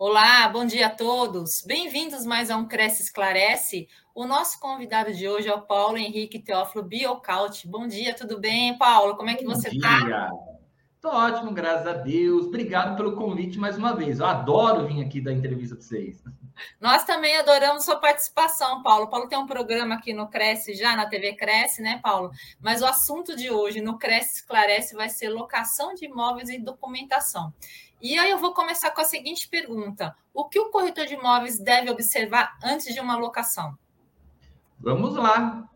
Olá, bom dia a todos. Bem-vindos mais a um Cresce Esclarece. O nosso convidado de hoje é o Paulo Henrique Teófilo Biocaut. Bom dia, tudo bem, Paulo? Como é que você está? Tô ótimo, graças a Deus. Obrigado pelo convite mais uma vez. Eu adoro vir aqui dar entrevista para vocês. Nós também adoramos sua participação, Paulo. Paulo tem um programa aqui no Cresce já, na TV Cresce, né, Paulo? Mas o assunto de hoje no Cresce Esclarece vai ser locação de imóveis e documentação. E aí eu vou começar com a seguinte pergunta: o que o corretor de imóveis deve observar antes de uma locação? Vamos lá.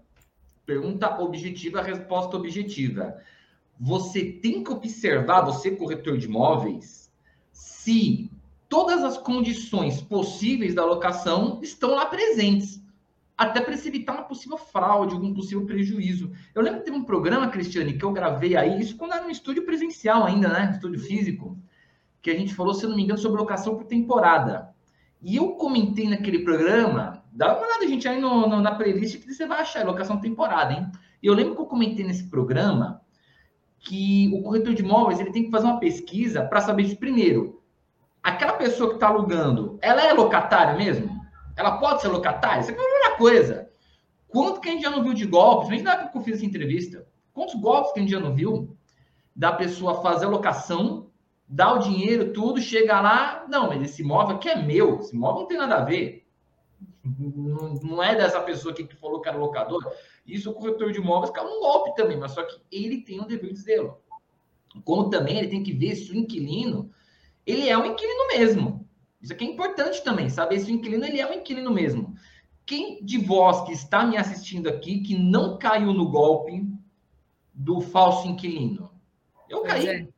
Pergunta objetiva, resposta objetiva. Você tem que observar, você corretor de imóveis, se todas as condições possíveis da locação estão lá presentes, até para se evitar uma possível fraude, algum possível prejuízo. Eu lembro que teve um programa, Cristiane, que eu gravei aí, isso quando era no estúdio presencial ainda, né? Estúdio físico que a gente falou, se não me engano, sobre locação por temporada. E eu comentei naquele programa, dá uma olhada, gente, aí no, no, na playlist que você vai achar, é locação temporada, hein? E eu lembro que eu comentei nesse programa que o corretor de imóveis ele tem que fazer uma pesquisa para saber primeiro, aquela pessoa que está alugando, ela é locatária mesmo? Ela pode ser locatária? Isso é a primeira coisa. Quanto que a gente já não viu de golpes? Gente na época que eu fiz essa entrevista, quantos golpes que a gente já não viu da pessoa fazer a locação dá o dinheiro, tudo, chega lá, não, mas esse imóvel aqui é meu, esse imóvel não tem nada a ver. Não, não é dessa pessoa que falou que era locador. Isso o corretor de imóveis caiu um golpe também, mas só que ele tem o dever de zelo. Como também ele tem que ver se o inquilino, ele é um inquilino mesmo. Isso aqui é importante também, saber se o inquilino ele é um inquilino mesmo. Quem de vós que está me assistindo aqui que não caiu no golpe do falso inquilino? Eu caí. É.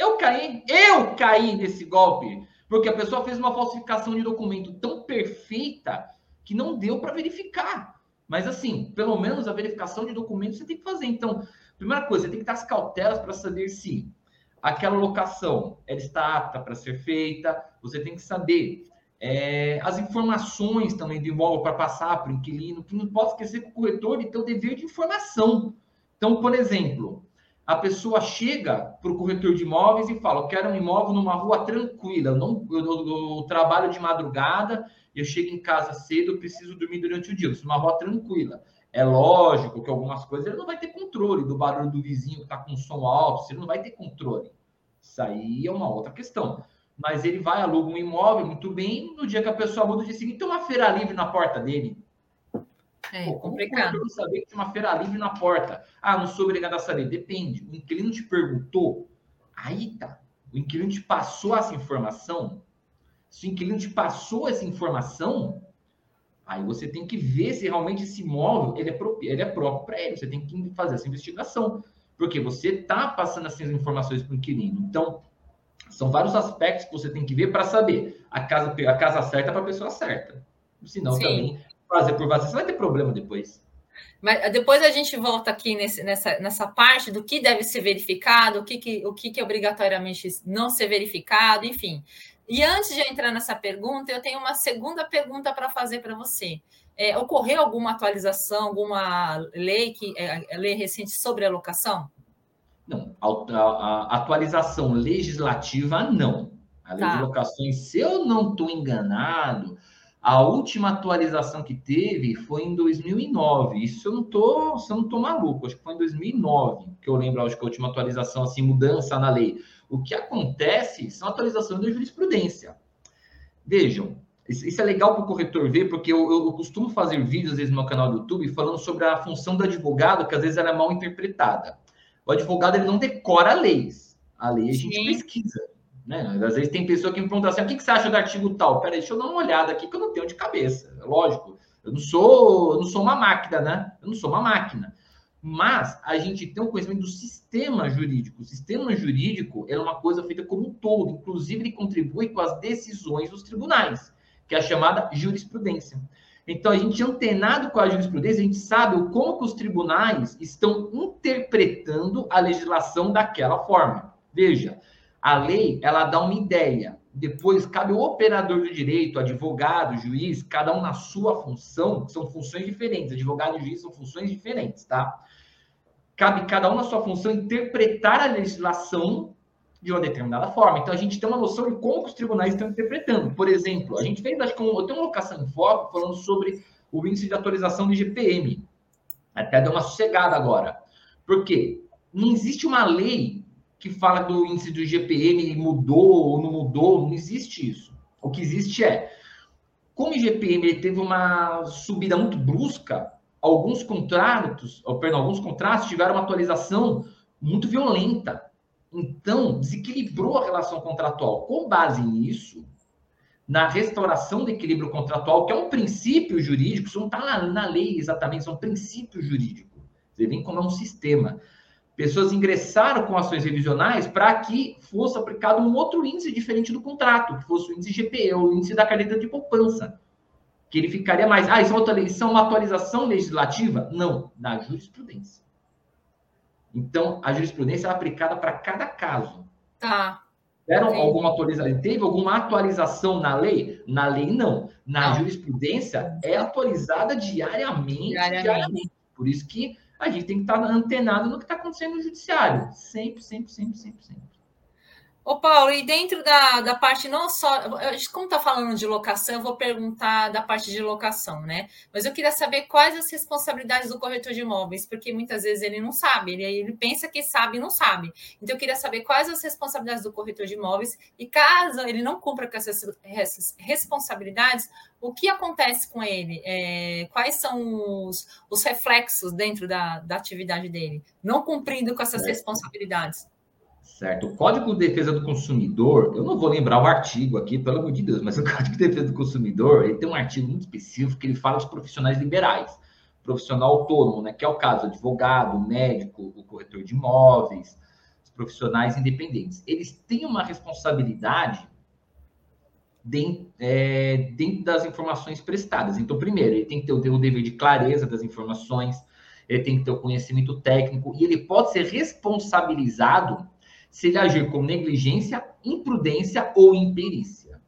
Eu caí, eu caí nesse golpe, porque a pessoa fez uma falsificação de documento tão perfeita que não deu para verificar. Mas assim, pelo menos a verificação de documentos você tem que fazer. Então, primeira coisa, você tem que dar as cautelas para saber se aquela locação ela está apta para ser feita. Você tem que saber é, as informações também do imóvel para passar para o inquilino, que não pode esquecer que o corretor tem o dever de informação. Então, por exemplo, a pessoa chega para o corretor de imóveis e fala: Eu quero um imóvel numa rua tranquila, eu, não, eu, eu, eu trabalho de madrugada, eu chego em casa cedo, eu preciso dormir durante o dia, eu uma rua tranquila. É lógico que algumas coisas ele não vai ter controle do barulho do vizinho que está com som alto, ele não vai ter controle. Isso aí é uma outra questão. Mas ele vai, aluga um imóvel muito bem, no dia que a pessoa muda, dia seguinte tem uma feira livre na porta dele. É Pô, complicado. Como saber que tem uma feira livre na porta? Ah, não sou obrigado a saber. Depende. O inquilino te perguntou, aí tá. O inquilino te passou essa informação. Se o inquilino te passou essa informação, aí você tem que ver se realmente esse imóvel ele é, próprio, ele é próprio para ele. Você tem que fazer essa investigação. Porque você está passando essas informações para o inquilino. Então, são vários aspectos que você tem que ver para saber a casa, a casa certa para a pessoa certa. Senão Sim. também fazer por você, você vai ter problema depois. Mas depois a gente volta aqui nesse, nessa, nessa parte do que deve ser verificado, o que, que, o que, que é obrigatoriamente não ser verificado, enfim. E antes de entrar nessa pergunta, eu tenho uma segunda pergunta para fazer para você. É, ocorreu alguma atualização, alguma lei que é, lei recente sobre a locação? Não, a, a, a atualização legislativa não. A lei tá. de locações, se eu não estou enganado, a última atualização que teve foi em 2009. Isso eu não tô, eu não tô maluco. Acho que foi em 2009 que eu lembro, acho que a última atualização, assim, mudança na lei. O que acontece são atualizações da jurisprudência. Vejam, isso é legal para o corretor ver, porque eu, eu, costumo fazer vídeos, às vezes, no meu canal do YouTube, falando sobre a função do advogado, que às vezes ela é mal interpretada. O advogado, ele não decora leis. A lei a gente Sim. pesquisa. Né? Às vezes tem pessoa que me pergunta assim: o que, você acha do artigo tal? Peraí, deixa eu dar uma olhada aqui que eu não tenho de cabeça. É lógico, eu não sou, eu não sou uma máquina, né? Eu não sou uma máquina. Mas a gente tem um conhecimento do sistema jurídico. O sistema jurídico é uma coisa feita como um todo, inclusive ele contribui com as decisões dos tribunais, que é a chamada jurisprudência. Então, a gente antenado com a jurisprudência, a gente sabe como que os tribunais estão interpretando a legislação daquela forma. Veja, a lei, ela dá uma ideia. Depois, cabe ao operador do direito, advogado, juiz, cada um na sua função, são funções diferentes. Advogado e juiz são funções diferentes, tá? Cabe cada um na sua função interpretar a legislação de uma determinada forma. Então, a gente tem uma noção de como os tribunais estão interpretando. Por exemplo, a gente fez, acho que um, eu tenho uma locação em foco falando sobre o índice de atualização do IGPM. Até deu uma sossegada agora. Por quê? Não existe uma lei que fala do índice do IGPM mudou ou não mudou, não existe isso. O que existe é, como o IGPM teve uma subida muito brusca, alguns contratos, perdão, alguns contratos tiveram uma atualização muito violenta. Então, desequilibrou a relação contratual. Com base nisso, na restauração do equilíbrio contratual, que é um princípio jurídico, isso não está na, na, lei exatamente, isso é um princípio jurídico. Você vê como é um sistema. Pessoas ingressaram com ações revisionais para que fosse aplicado um outro índice diferente do contrato, que fosse o índice GPE, o índice da carteira de poupança. Que ele ficaria mais. Ah, isso é uma atualização legislativa? Não, da jurisprudência. Então, a jurisprudência é aplicada para cada caso. Tá. Deram alguma atualização? Teve alguma atualização na lei? Na lei, não. Na não. jurisprudência, é atualizada diariamente, diariamente, diariamente. Por isso que a gente tem que estar antenado no que está acontecendo no judiciário. Sempre, sempre, sempre, sempre, sempre. Ô, Paulo, e dentro da, da parte não só. Como está falando de locação, eu vou perguntar da parte de locação, né? Mas eu queria saber quais as responsabilidades do corretor de imóveis, porque muitas vezes ele não sabe, ele, ele pensa que sabe e não sabe. Então, eu queria saber quais as responsabilidades do corretor de imóveis, e caso ele não cumpra com essas, essas responsabilidades, o que acontece com ele? É, quais são os, os reflexos dentro da, da atividade dele, não cumprindo com essas é. responsabilidades? Certo. O Código de Defesa do Consumidor, eu não vou lembrar o artigo aqui, pelo amor de Deus, mas o Código de Defesa do Consumidor, ele tem um artigo muito específico que ele fala dos profissionais liberais, profissional autônomo, né, que é o caso advogado, médico, o corretor de imóveis, os profissionais independentes. Eles têm uma responsabilidade dentro, é, dentro das informações prestadas. Então, primeiro, ele tem que ter o dever de clareza das informações, ele tem que ter o conhecimento técnico e ele pode ser responsabilizado se ele agir com negligência, imprudência ou imperícia.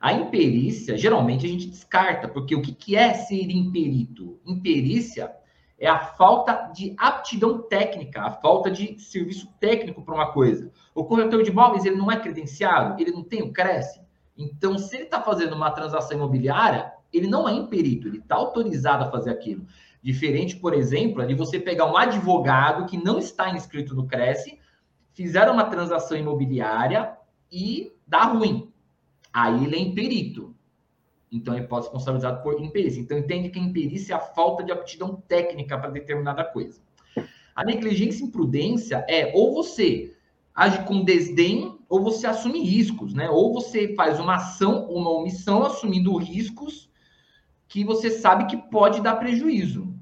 A imperícia, geralmente, a gente descarta, porque o que, é ser imperito? Imperícia é a falta de aptidão técnica, a falta de serviço técnico para uma coisa. O corretor de imóveis, ele não é credenciado, ele não tem o Cresce. Então, se ele está fazendo uma transação imobiliária, ele não é imperito, ele está autorizado a fazer aquilo. Diferente, por exemplo, de você pegar um advogado que não está inscrito no Cresce fizeram uma transação imobiliária e dá ruim. Aí ele é imperito. Então ele pode ser responsabilizado por imperícia. Então entende que a imperícia é a falta de aptidão técnica para determinada coisa. A negligência e imprudência é ou você age com desdém ou você assume riscos, né? Ou você faz uma ação, uma omissão assumindo riscos que você sabe que pode dar prejuízo.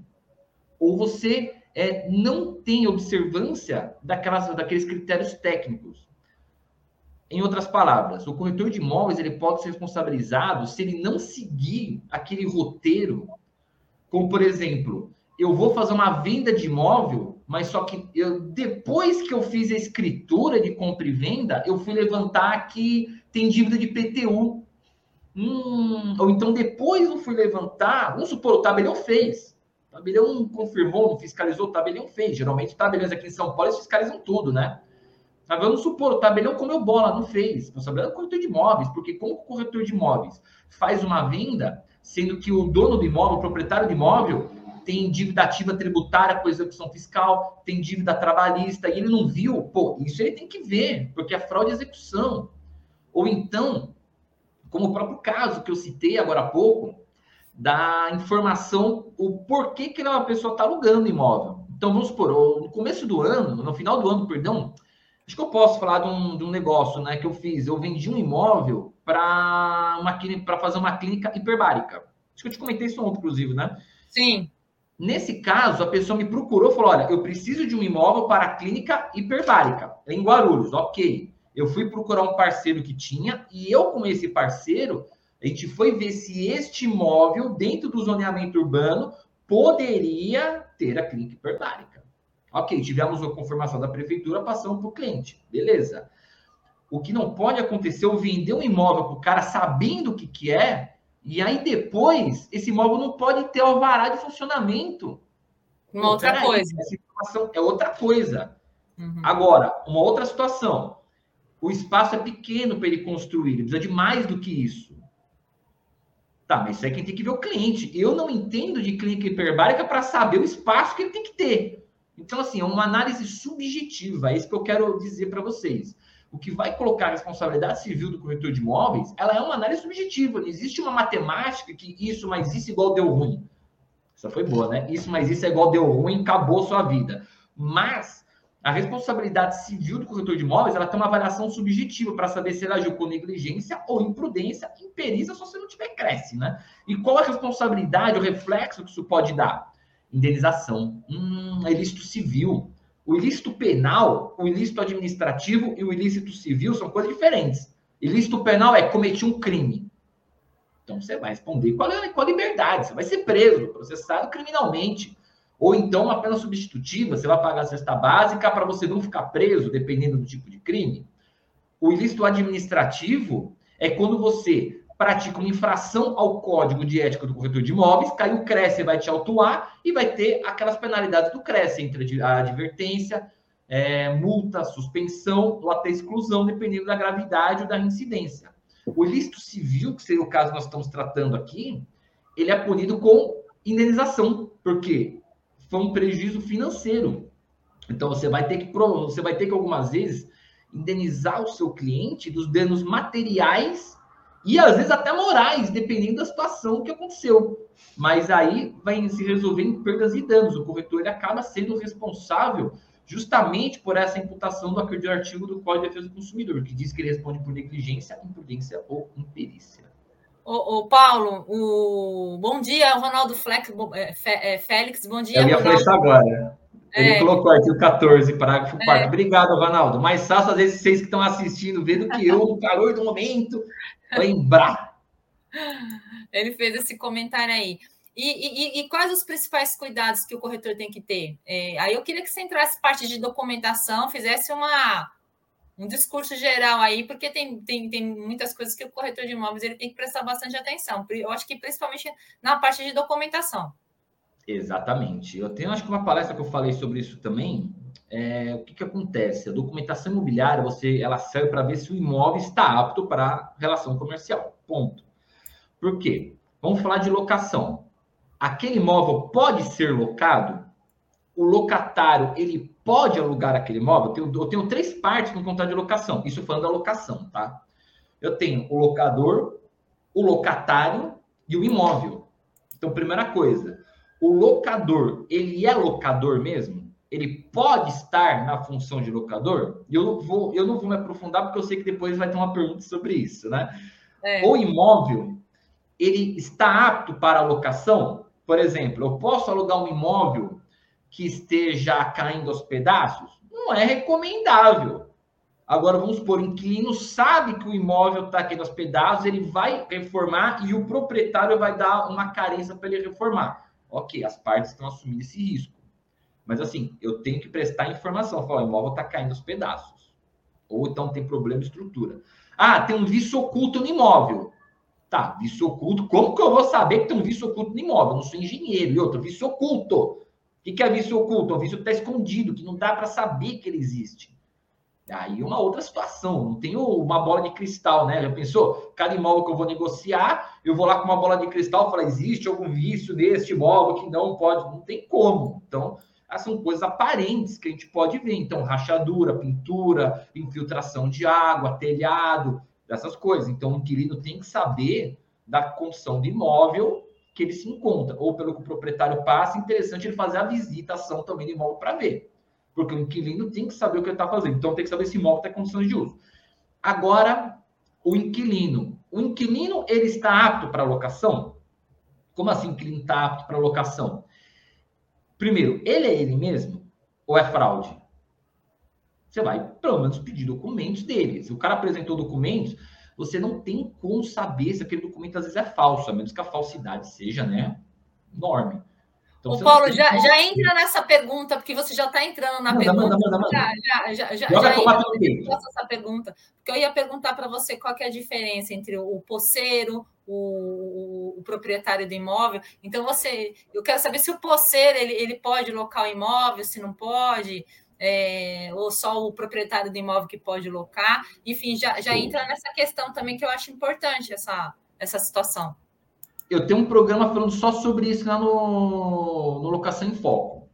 Ou você é, não tem observância daquelas, daqueles critérios técnicos. Em outras palavras, o corretor de imóveis ele pode ser responsabilizado se ele não seguir aquele roteiro, como por exemplo, eu vou fazer uma venda de imóvel, mas só que eu, depois que eu fiz a escritura de compra e venda, eu fui levantar que tem dívida de PTU. Hum, ou então depois eu fui levantar, vamos supor, o tabelião fez. O tabelião confirmou, fiscalizou, o tabelião fez. Geralmente, tabeliões aqui em São Paulo, eles fiscalizam tudo, né? Mas vamos supor, o tabelião comeu bola, não fez. Responsabilidade do corretor de imóveis, porque como o corretor de imóveis faz uma venda, sendo que o dono do imóvel, o proprietário do imóvel, tem dívida ativa tributária com execução fiscal, tem dívida trabalhista, e ele não viu, pô, isso ele tem que ver, porque é fraude de execução. Ou então, como o próprio caso que eu citei agora há pouco, da informação, o porquê que uma pessoa está alugando imóvel. Então, vamos supor, no começo do ano, no final do ano, perdão, acho que eu posso falar de um, de um negócio né, que eu fiz. Eu vendi um imóvel para fazer uma clínica hiperbárica. Acho que eu te comentei isso ontem, inclusive, né? Sim. Nesse caso, a pessoa me procurou e falou: olha, eu preciso de um imóvel para a clínica hiperbárica, em Guarulhos. Ok. Eu fui procurar um parceiro que tinha, e eu, com esse parceiro, a gente foi ver se este imóvel, dentro do zoneamento urbano, poderia ter a clínica hiperbárica. Ok, tivemos a confirmação da prefeitura, passamos para o cliente. Beleza. O que não pode acontecer é vender um imóvel para o cara sabendo o que, que é, e aí depois esse imóvel não pode ter alvará de funcionamento. Uma outra coisa. Essa informação é outra coisa. Uhum. Agora, uma outra situação O espaço é pequeno para ele construir, ele precisa de mais do que isso. Tá, mas isso é quem tem que ver o cliente. Eu não entendo de clínica hiperbárica para saber o espaço que ele tem que ter. Então, assim, é uma análise subjetiva, é isso que eu quero dizer para vocês. O que vai colocar a responsabilidade civil do corretor de imóveis, ela é uma análise subjetiva. Não existe uma matemática que isso mais isso igual deu ruim. Essa foi boa, né? Isso mais isso é igual deu ruim, acabou sua vida. Mas a responsabilidade civil do corretor de imóveis, ela tem uma avaliação subjetiva para saber se ele agiu com negligência ou imprudência, imperícia só se não tiver cresce, né? E qual a responsabilidade, o reflexo que isso pode dar? Indenização. Hum, ilícito civil. O ilícito penal, o ilícito administrativo e o ilícito civil são coisas diferentes. Ilícito penal é cometer um crime. Então você vai responder a, com a liberdade, você vai ser preso, processado criminalmente. Ou então uma pena substitutiva, você vai pagar a cesta básica para você não ficar preso, dependendo do tipo de crime. O ilícito administrativo é quando você pratica uma infração ao código de ética do corretor de imóveis, cai o CRES, vai te autuar e vai ter aquelas penalidades do CRES, entre a advertência, é, multa, suspensão ou até exclusão, dependendo da gravidade ou da incidência. O ilícito civil, que seria o caso que nós estamos tratando aqui, ele é punido com indenização, porque foi um prejuízo financeiro. Então você vai ter que você vai ter que algumas vezes indenizar o seu cliente dos danos materiais e às vezes até morais, dependendo da situação que aconteceu. Mas aí vai se resolver em perdas e danos. O corretor ele acaba sendo responsável justamente por essa imputação do artigo do Código de Defesa do Consumidor, que diz que ele responde por negligência, imprudência ou imperícia. Ô, ô Paulo, o... bom dia, Ronaldo Flex, é, é, Félix, bom dia. Eu ia falar isso agora. Ele é. colocou artigo 14, parágrafo 4. É. Obrigado, Ronaldo. Mais fácil, às vezes, vocês que estão assistindo, vendo que eu, no calor do momento, lembrar. Ele fez esse comentário aí. E, e, e, quais os principais cuidados que o corretor tem que ter? É, aí eu queria que você entrasse parte de documentação, fizesse uma, um discurso geral aí, porque tem, tem, tem muitas coisas que o corretor de imóveis ele tem que prestar bastante atenção. Eu acho que principalmente na parte de documentação. Exatamente. Eu tenho, acho que uma palestra que eu falei sobre isso também. É, o que, que acontece? A documentação imobiliária, você, ela serve para ver se o imóvel está apto para relação comercial. Ponto. Por quê? Vamos falar de locação aquele imóvel pode ser locado? O locatário, ele pode alugar aquele imóvel? Eu tenho, eu tenho três partes no contrato de locação. Isso falando da locação, tá? Eu tenho o locador, o locatário e o imóvel. Então, primeira coisa, o locador, ele é locador mesmo? Ele pode estar na função de locador? Eu não vou, eu não vou me aprofundar porque eu sei que depois vai ter uma pergunta sobre isso, né? É. O imóvel, ele está apto para locação? Por exemplo, eu posso alugar um imóvel que esteja caindo aos pedaços? Não é recomendável. Agora, vamos supor, o inquilino sabe que o imóvel está caindo aos pedaços, ele vai reformar e o proprietário vai dar uma carência para ele reformar. Ok, as partes estão assumindo esse risco. Mas assim, eu tenho que prestar informação. Falar, o imóvel está caindo aos pedaços. Ou então tem problema de estrutura. Ah, tem um vício oculto no imóvel. Tá, vício oculto. Como que eu vou saber que tem um vício oculto no imóvel? Eu não sou engenheiro. E outro, vício oculto. O que é vício oculto? É um vício está escondido, que não dá para saber que ele existe. Aí uma outra situação, não tenho uma bola de cristal, né? Já pensou? Cada imóvel que eu vou negociar, eu vou lá com uma bola de cristal e falar: existe algum vício neste imóvel que não pode? Não tem como. Então, essas são coisas aparentes que a gente pode ver. Então, rachadura, pintura, infiltração de água, telhado, dessas coisas. Então, o inquilino tem que saber da condição do imóvel que ele se encontra, ou pelo que o proprietário passa, interessante ele fazer a visitação também do imóvel para ver. Porque o inquilino tem que saber o que ele está fazendo. Então, tem que saber se o imóvel tem condições de uso. Agora, o inquilino. O inquilino, ele está apto para locação? Como assim inquilino está apto para locação? Primeiro, ele é ele mesmo ou é fraude? Você vai, pelo menos, pedir documentos dele. Se o cara apresentou documentos, você não tem como saber se aquele documento às vezes é falso, a menos que a falsidade seja, né, enorme. Então, o Paulo, já, como... já entra nessa pergunta, porque você já está entrando na manda, pergunta. Manda, manda, manda. Já, já, já, já, já entra essa pergunta. Porque eu ia perguntar para você qual é a diferença entre o poceiro, o, o, proprietário do imóvel. Então, você, eu quero saber se o poceiro ele, ele pode locar o imóvel, se não pode. É, ou só o proprietário do imóvel que pode locar. Enfim, já, já entra nessa questão também que eu acho importante essa, essa situação. Eu tenho um programa falando só sobre isso lá no, no Locação em Foco.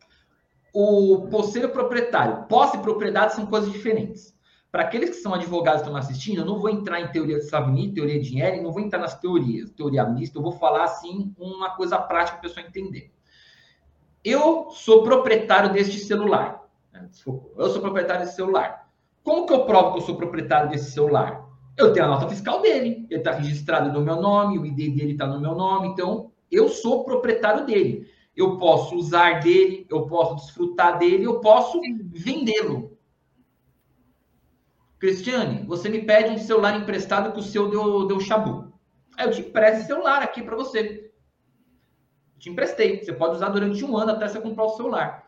O posseiro proprietário, posse e propriedade são coisas diferentes. Para aqueles que são advogados que estão assistindo, eu não vou entrar em teoria de Savini, teoria de Ehring, não vou entrar nas teorias, teoria mista, eu vou falar assim uma coisa prática para a pessoa entender. Eu sou proprietário deste celular. Né? Eu sou proprietário desse celular. Como que eu provo que eu sou proprietário desse celular? Eu tenho a nota fiscal dele, ele está registrado no meu nome, o ID dele está no meu nome, então eu sou proprietário dele. Eu posso usar dele, eu posso desfrutar dele, eu posso vendê-lo. Cristiane, você me pede um celular emprestado que o seu deu, deu chabu. Aí eu te empresto esse celular aqui para você. te emprestei. Você pode usar durante um ano até você comprar o celular.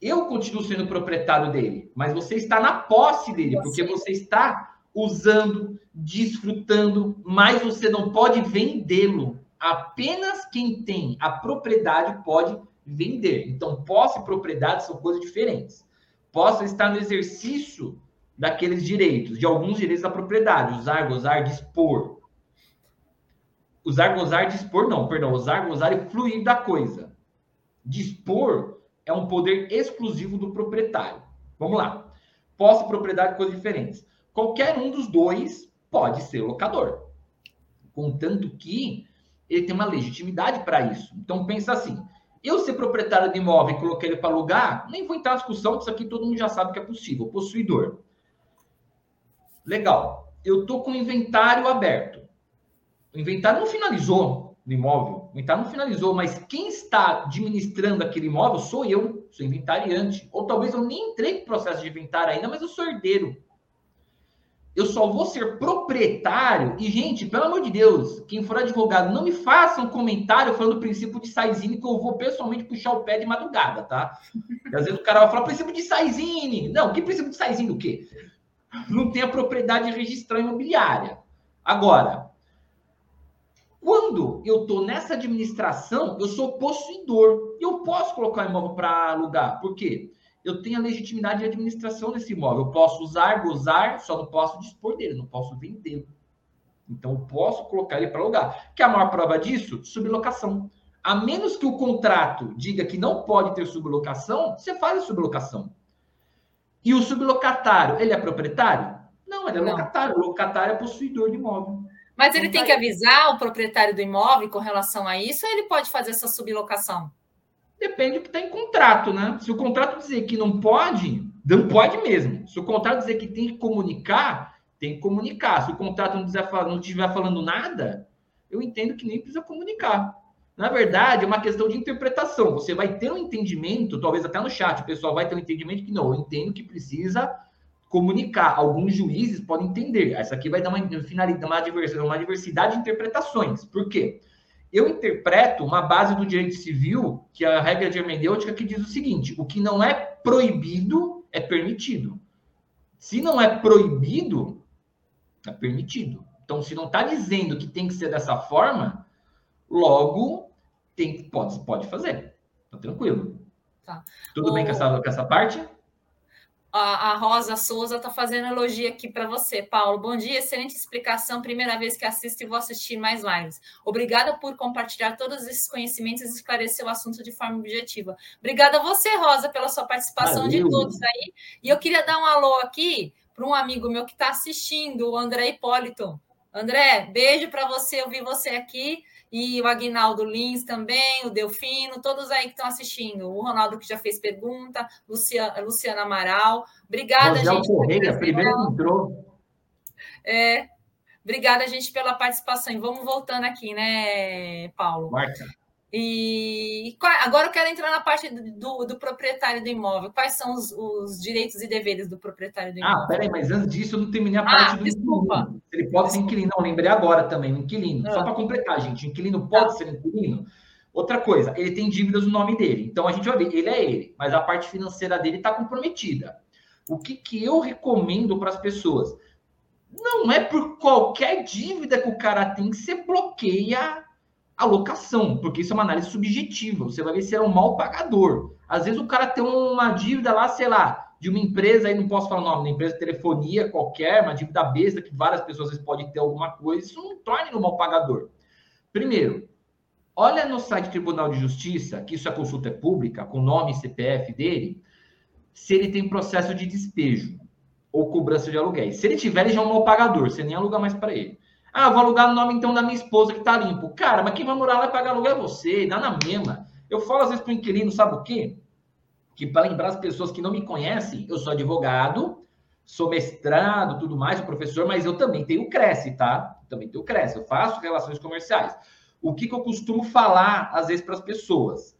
Eu continuo sendo proprietário dele, mas você está na posse dele, porque você está usando, desfrutando, mas você não pode vendê-lo. Apenas quem tem a propriedade pode vender. Então, posse e propriedade são coisas diferentes. Posso estar no exercício daqueles direitos, de alguns direitos da propriedade, usar, gozar, dispor. Usar, gozar, dispor, não, perdão, usar, gozar e fluir da coisa. Dispor é um poder exclusivo do proprietário. Vamos lá. Posse e propriedade, coisas diferentes. Qualquer um dos dois pode ser locador. Contanto que ele tem uma legitimidade para isso. Então, pensa assim: eu ser proprietário de imóvel e coloquei ele para alugar, nem vou entrar na discussão, que isso aqui todo mundo já sabe que é possível. Possuidor. Legal. Eu estou com o inventário aberto. O inventário não finalizou no imóvel. O inventário não finalizou, mas quem está administrando aquele imóvel sou eu, sou inventariante. Ou talvez eu nem entrei no processo de inventário ainda, mas eu sou herdeiro. Eu só vou ser proprietário. E, gente, pelo amor de Deus, quem for advogado, não me faça um comentário falando do princípio de Saizine, que eu vou pessoalmente puxar o pé de madrugada, tá? E às vezes o cara vai falar princípio de Saizine. Não, que princípio de Saizine o quê? não tem a propriedade registral imobiliária. Agora, quando eu estou nessa administração, eu sou possuidor. Eu posso colocar o imóvel para alugar. Por quê? Eu tenho a legitimidade de administração desse imóvel. Eu posso usar, gozar, só não posso dispor dele, não posso vendê-lo. Então, eu posso colocar ele para alugar. Que é a maior prova disso? Sublocação. A menos que o contrato diga que não pode ter sublocação, você faz a sublocação. E o sublocatário, ele é proprietário? Não, ele é não. locatário. O locatário é possuidor de imóvel. Mas ele tem que avisar o proprietário do imóvel com relação a isso ou ele pode fazer essa sublocação? Depende do que está em contrato, né? Se o contrato dizer que não pode, não pode mesmo. Se o contrato dizer que tem que comunicar, tem que comunicar. Se o contrato não, estiver falando nada, eu entendo que nem precisa comunicar. Na verdade, é uma questão de interpretação. Você vai ter um entendimento, talvez até no chat, o pessoal vai ter um entendimento que não, eu entendo que precisa comunicar. Alguns juízes podem entender. Essa aqui vai dar uma finalidade, uma diversidade, uma diversidade de interpretações. Por quê? Eu interpreto uma base do direito civil, que é a regra de hermenêutica, que diz o seguinte: o que não é proibido é permitido. Se não é proibido, é permitido. Então, se não está dizendo que tem que ser dessa forma, logo tem, pode, pode fazer. Tá tranquilo. Tá. Tudo o... bem com essa, com essa parte? A, a Rosa Souza está fazendo elogio aqui para você, Paulo. Bom dia, excelente explicação. Primeira vez que assisto e vou assistir mais lives. Obrigada por compartilhar todos esses conhecimentos e esclarecer o assunto de forma objetiva. Obrigada a você, Rosa, pela sua participação Valeu. de todos aí. E eu queria dar um alô aqui para um amigo meu que está assistindo, o André Hipólito. André, beijo para você, eu vi você aqui e o Aguinaldo Lins também, o Delfino, todos aí que estão assistindo. O Ronaldo que já fez pergunta, Luciana, Luciana Amaral. Obrigada, Rosel gente. Correia, primeiro que entrou. É, obrigada, gente, pela participação. E vamos voltando aqui, né, Paulo? Marca. E agora eu quero entrar na parte do, do proprietário do imóvel. Quais são os, os, direitos e deveres do proprietário do ah, imóvel? Ah, peraí, mas antes disso eu não terminei a parte ah, do desculpa. inquilino. Ele pode ser inquilino. Não, lembrei agora também, inquilino. Ah. Só para completar, gente. Inquilino pode ah. ser inquilino. Outra coisa, ele tem dívidas no nome dele. Então a gente vai ver, ele é ele, mas a parte financeira dele está comprometida. O que, que eu recomendo para as pessoas? Não é por qualquer dívida que o cara tem que você bloqueia alocação, porque isso é uma análise subjetiva. Você vai ver se é um mal pagador. Às vezes o cara tem uma dívida lá, sei lá, de uma empresa, aí não posso falar o nome, uma empresa de telefonia qualquer, uma dívida besta que várias pessoas às vezes podem ter alguma coisa, isso não torne no mal pagador. Primeiro, olha no site do Tribunal de Justiça, que isso é consulta pública, com nome e CPF dele, se ele tem processo de despejo ou cobrança de aluguéis. Se ele tiver, ele já é um mal pagador, você nem aluga mais para ele. Ah, vou alugar no nome então da minha esposa que tá limpo. Cara, mas quem vai morar lá e pagar aluguel é você, dá na mesma. Eu falo às vezes para o inquilino, sabe o quê? Que para lembrar as pessoas que não me conhecem, eu sou advogado, sou mestrado, tudo mais, professor, mas eu também tenho Cresce, tá? Também tenho Cresce, eu faço relações comerciais. O que, que eu costumo falar, às vezes, para as pessoas?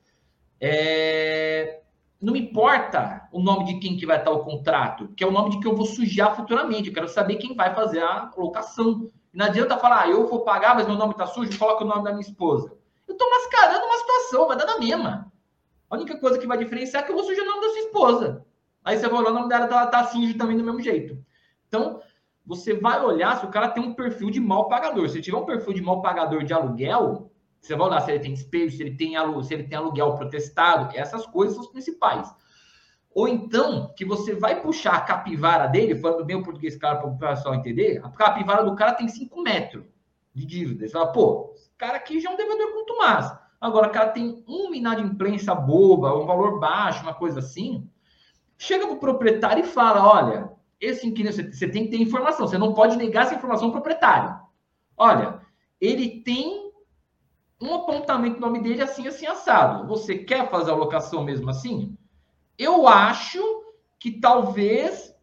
É... Não importa o nome de quem que vai estar o contrato, que é o nome de que eu vou sujar futuramente. Eu quero saber quem vai fazer a locação. Não adianta falar, ah, eu vou pagar, mas meu nome está sujo, coloca o nome da minha esposa. Eu estou mascarando uma situação, vai dar na mesma. A única coisa que vai diferenciar é que eu vou sujar o nome da sua esposa. Aí você vai olhar o nome dela, ela tá sujo também do mesmo jeito. Então, você vai olhar se o cara tem um perfil de mal pagador. Se tiver um perfil de mal pagador de aluguel, você vai olhar se ele tem despejo, se ele tem, alu se ele tem aluguel protestado, essas coisas são as principais. Ou então, que você vai puxar a capivara dele, falando bem o português claro para o pessoal entender, a capivara do cara tem 5 metros de dívida. Você fala, pô, esse cara aqui já é um devedor com Tomás. Agora, o cara tem uma inadimplência boba, um valor baixo, uma coisa assim. Chega para o proprietário e fala: olha, esse inquilino, você, tem que ter informação, você não pode negar essa informação ao proprietário. Olha, ele tem um apontamento no nome dele assim, assim, assado. Você quer fazer a locação mesmo assim? Eu acho que talvez,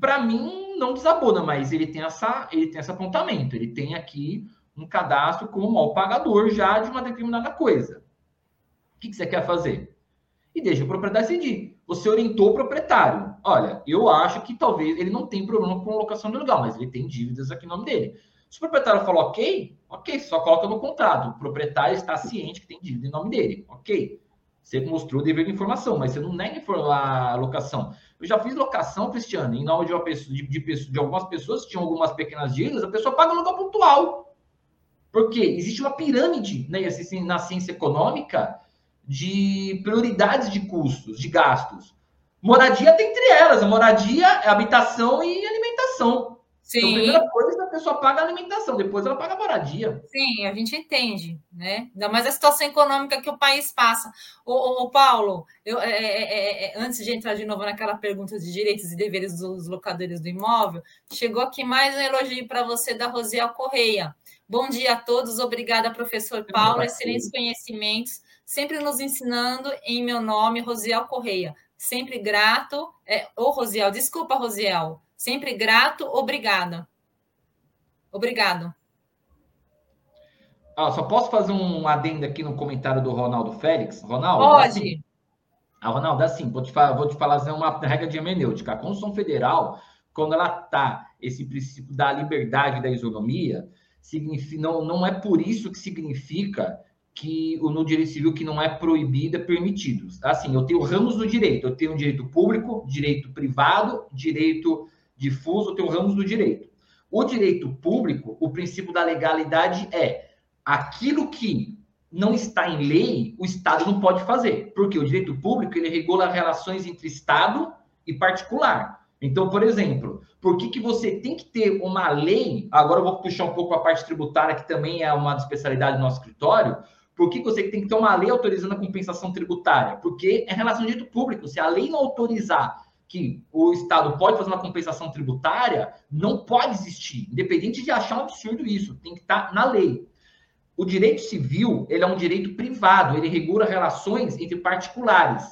para mim, não desabona, mas ele tem, essa, ele tem esse apontamento. Ele tem aqui um cadastro como mal pagador já de uma determinada coisa. O que, que você quer fazer? E deixa o proprietário decidir. Você orientou o proprietário. Olha, eu acho que talvez ele não tem problema com locação do lugar, mas ele tem dívidas aqui no nome dele. Se o proprietário falou ok, ok, só coloca no contrato. O proprietário está ciente que tem dívida em nome dele. Ok. Você mostrou o dever de informação, mas você não nega a locação. Eu já fiz locação, Cristiano, em nome de, uma pessoa, de, de, de algumas pessoas que tinham algumas pequenas dívidas, a pessoa paga aluguel pontual. Porque existe uma pirâmide né, na ciência econômica de prioridades de custos, de gastos. Moradia tem entre elas, moradia é habitação e alimentação. Sim. Então, a primeira coisa, a pessoa paga a alimentação, depois ela paga a moradia. Sim, a gente entende, né? Ainda mais a situação econômica que o país passa. O, Paulo, eu, é é, é, é, antes de entrar de novo naquela pergunta de direitos e deveres dos locadores do imóvel, chegou aqui mais um elogio para você da Rosiel Correia. Bom dia a todos, obrigada, professor Paulo, excelentes conhecimentos, sempre nos ensinando em meu nome, Rosiel Correia. Sempre grato, é, ô Rosiel, desculpa, Rosiel, sempre grato, obrigada. Obrigado. Ah, só posso fazer um adendo aqui no comentário do Ronaldo Félix? Ronaldo? Pode. Assim, ah, Ronaldo, assim, vou te, falar, vou te falar uma regra de hermenêutica. A Constituição Federal, quando ela tá esse princípio da liberdade e da isonomia, significa, não, não é por isso que significa que o no direito civil que não é proibido é permitido. Assim, eu tenho ramos do direito, eu tenho direito público, direito privado, direito difuso, eu tenho ramos do direito. O direito público, o princípio da legalidade é aquilo que não está em lei, o Estado não pode fazer, porque o direito público ele regula relações entre Estado e particular. Então, por exemplo, por que, que você tem que ter uma lei? Agora eu vou puxar um pouco a parte tributária, que também é uma especialidade do nosso escritório. Por que você tem que ter uma lei autorizando a compensação tributária? Porque é relação de direito público. Se a lei não autorizar que o Estado pode fazer uma compensação tributária, não pode existir. Independente de achar um absurdo isso, tem que estar na lei. O direito civil, ele é um direito privado, ele regula relações entre particulares.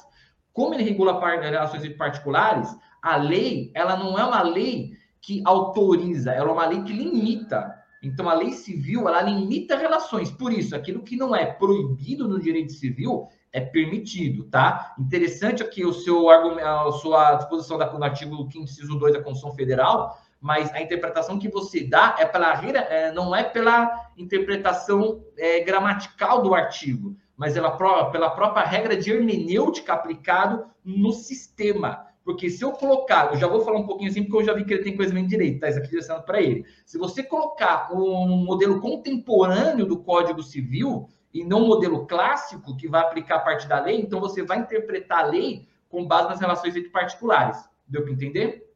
Como ele regula relações entre particulares, a lei, ela não é uma lei que autoriza, ela é uma lei que limita. Então, a lei civil, ela limita relações. Por isso, aquilo que não é proibido no direito civil é permitido, tá? Interessante aqui o seu argumento, a sua disposição da, no artigo 5 inciso 2 da Constituição Federal, mas a interpretação que você dá é pela, é, não é pela interpretação é, gramatical do artigo, mas ela, pela própria regra de hermenêutica aplicado no sistema. Porque se eu colocar, eu já vou falar um pouquinho assim, porque eu já vi que ele tem conhecimento de direito, tá? Isso aqui direcionado para ele. Se você colocar um modelo contemporâneo do Código Civil e não um modelo clássico que vai aplicar a parte da lei, então você vai interpretar a lei com base nas relações entre particulares. Deu para entender?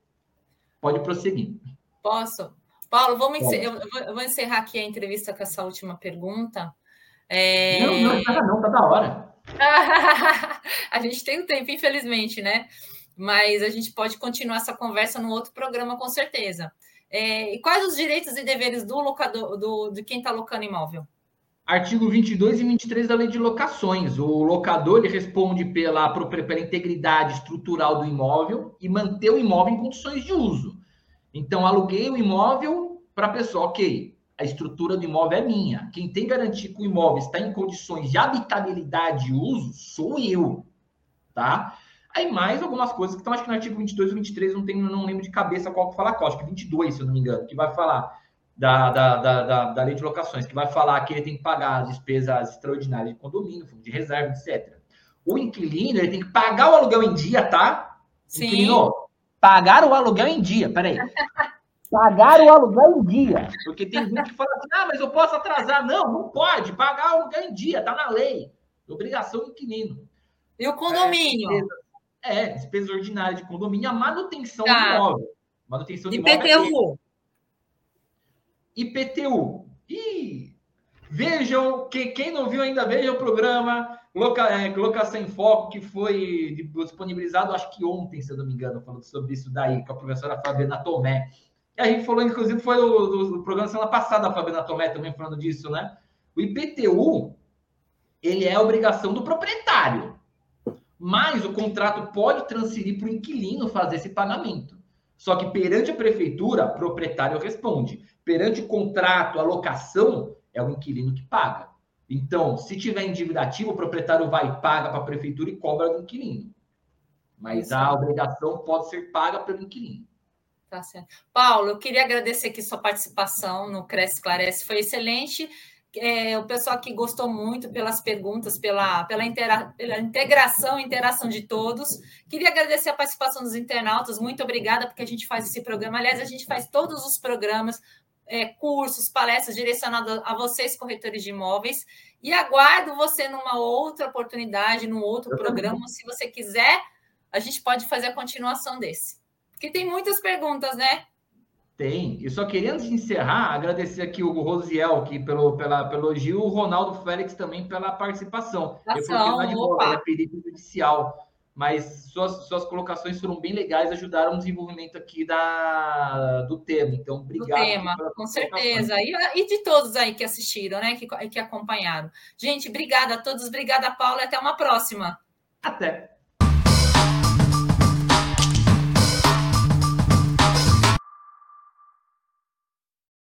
Pode prosseguir. Posso? Paulo, vamos eu, vou encerrar aqui a entrevista com essa última pergunta. É... Não, não, tá, não, tá da hora. a gente tem um tempo, infelizmente, né? Mas a gente pode continuar essa conversa no outro programa, com certeza. É, e quais os direitos e deveres do locador, do, de quem está locando imóvel? Artigo 22 e 23 da Lei de Locações. O locador ele responde pela, pela integridade estrutural do imóvel e manter o imóvel em condições de uso. Então, aluguei o imóvel para a pessoa, ok, a estrutura do imóvel é minha. Quem tem garantia que o imóvel está em condições de habitabilidade e uso sou eu, tá? Aí mais algumas coisas que estão, acho que no artigo 22 ou 23, não, tenho, não lembro de cabeça qual que fala qual, acho que 22, se eu não me engano, que vai falar da, da, da, da, lei de locações, que vai falar que ele tem que pagar as despesas extraordinárias de condomínio, fundo de reserva, etc. O inquilino, ele tem que pagar o aluguel em dia, tá? Sim. Inquilino, pagar o aluguel em dia, peraí. Pagar o aluguel em dia. Porque tem gente que fala assim, ah, mas eu posso atrasar. Não, não pode. Pagar o aluguel em dia, tá na lei. Obrigação do inquilino. E o condomínio? É, despesa, é, despesa ordinária de condomínio, a manutenção tá. do imóvel. Manutenção do IPTU. imóvel. É IPTU. Ih, vejam, que, quem não viu ainda, veja o programa Loca, é, Locação em Foco, que foi disponibilizado, acho que ontem, se eu não me engano, falando sobre isso daí, com a professora Fabiana Tomé. E a gente falou, inclusive, foi do, do programa semana passada, a Fabiana Tomé também falando disso, né? O IPTU, ele é obrigação do proprietário. Mas o contrato pode transferir para o inquilino fazer esse pagamento. Só que perante a prefeitura, o proprietário responde. Perante o contrato, a locação, é o inquilino que paga. Então, se tiver em dívida ativa, o proprietário vai, paga para a prefeitura e cobra do inquilino. Mas a obrigação pode ser paga pelo inquilino. Tá certo. Paulo, eu queria agradecer aqui sua participação no Cresce Esclarece, foi excelente. É, o pessoal aqui gostou muito pelas perguntas, pela, pela, intera, pela integração e interação de todos. Queria agradecer a participação dos internautas, muito obrigada, porque a gente faz esse programa. Aliás, a gente faz todos os programas, é, cursos, palestras direcionados a vocês, corretores de imóveis. E aguardo você numa outra oportunidade, num outro programa. Se você quiser, a gente pode fazer a continuação desse. Porque tem muitas perguntas, né? Tem. E só queria, antes de encerrar, agradecer aqui o Rosiel aqui pelo, pela, pelo elogio, o Ronaldo Félix também pela participação. Ação, eu de bola, é perito judicial. Mas suas, suas colocações foram bem legais, ajudaram no desenvolvimento aqui da, do tema. Então, obrigado. Do tema, com certeza. E, e, de todos aí que assistiram, né? Que, que acompanharam. Gente, obrigada a todos, obrigada, Paula, e até uma próxima. Até.